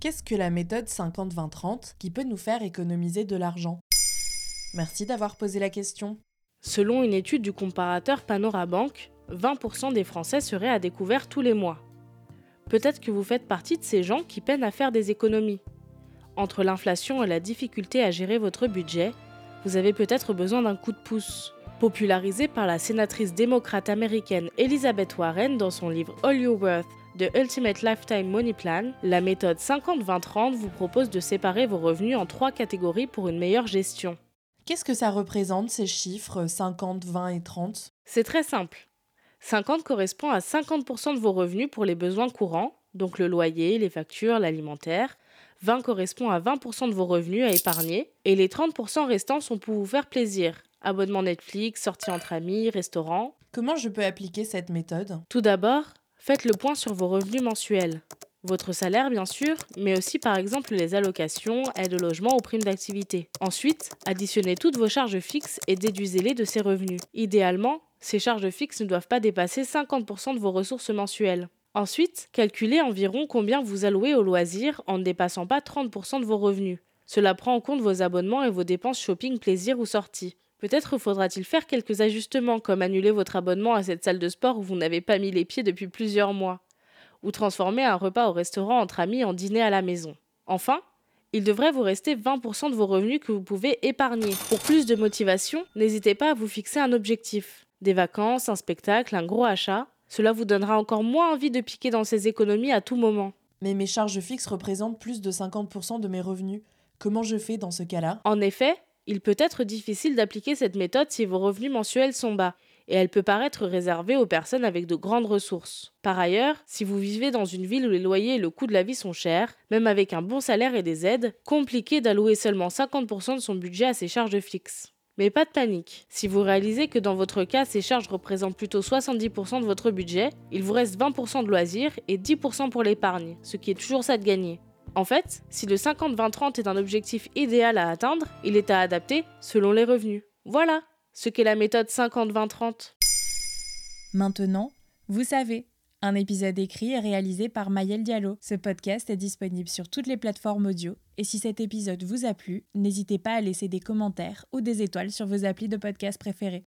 Qu'est-ce que la méthode 50-20-30 qui peut nous faire économiser de l'argent? Merci d'avoir posé la question. Selon une étude du comparateur Panorabank, 20% des Français seraient à découvert tous les mois. Peut-être que vous faites partie de ces gens qui peinent à faire des économies. Entre l'inflation et la difficulté à gérer votre budget, vous avez peut-être besoin d'un coup de pouce. Popularisé par la sénatrice démocrate américaine Elizabeth Warren dans son livre All Your Worth The Ultimate Lifetime Money Plan, la méthode 50-20-30 vous propose de séparer vos revenus en trois catégories pour une meilleure gestion. Qu'est-ce que ça représente ces chiffres 50, 20 et 30 C'est très simple. 50 correspond à 50% de vos revenus pour les besoins courants, donc le loyer, les factures, l'alimentaire. 20 correspond à 20% de vos revenus à épargner. Et les 30% restants sont pour vous faire plaisir. Abonnement Netflix, sortie entre amis, restaurant. Comment je peux appliquer cette méthode? Tout d'abord, Faites le point sur vos revenus mensuels. Votre salaire, bien sûr, mais aussi par exemple les allocations, aides au logement ou primes d'activité. Ensuite, additionnez toutes vos charges fixes et déduisez-les de ces revenus. Idéalement, ces charges fixes ne doivent pas dépasser 50% de vos ressources mensuelles. Ensuite, calculez environ combien vous allouez aux loisirs en ne dépassant pas 30% de vos revenus. Cela prend en compte vos abonnements et vos dépenses shopping, plaisir ou sorties. Peut-être faudra-t-il faire quelques ajustements, comme annuler votre abonnement à cette salle de sport où vous n'avez pas mis les pieds depuis plusieurs mois, ou transformer un repas au restaurant entre amis en dîner à la maison. Enfin, il devrait vous rester 20% de vos revenus que vous pouvez épargner. Pour plus de motivation, n'hésitez pas à vous fixer un objectif. Des vacances, un spectacle, un gros achat. Cela vous donnera encore moins envie de piquer dans ces économies à tout moment. Mais mes charges fixes représentent plus de 50% de mes revenus. Comment je fais dans ce cas-là? En effet, il peut être difficile d'appliquer cette méthode si vos revenus mensuels sont bas, et elle peut paraître réservée aux personnes avec de grandes ressources. Par ailleurs, si vous vivez dans une ville où les loyers et le coût de la vie sont chers, même avec un bon salaire et des aides, compliqué d'allouer seulement 50% de son budget à ces charges fixes. Mais pas de panique. Si vous réalisez que dans votre cas, ces charges représentent plutôt 70% de votre budget, il vous reste 20% de loisirs et 10% pour l'épargne, ce qui est toujours ça de gagner. En fait, si le 50-20-30 est un objectif idéal à atteindre, il est à adapter selon les revenus. Voilà ce qu'est la méthode 50-20-30. Maintenant, vous savez. Un épisode écrit et réalisé par Mayel Diallo. Ce podcast est disponible sur toutes les plateformes audio. Et si cet épisode vous a plu, n'hésitez pas à laisser des commentaires ou des étoiles sur vos applis de podcast préférés.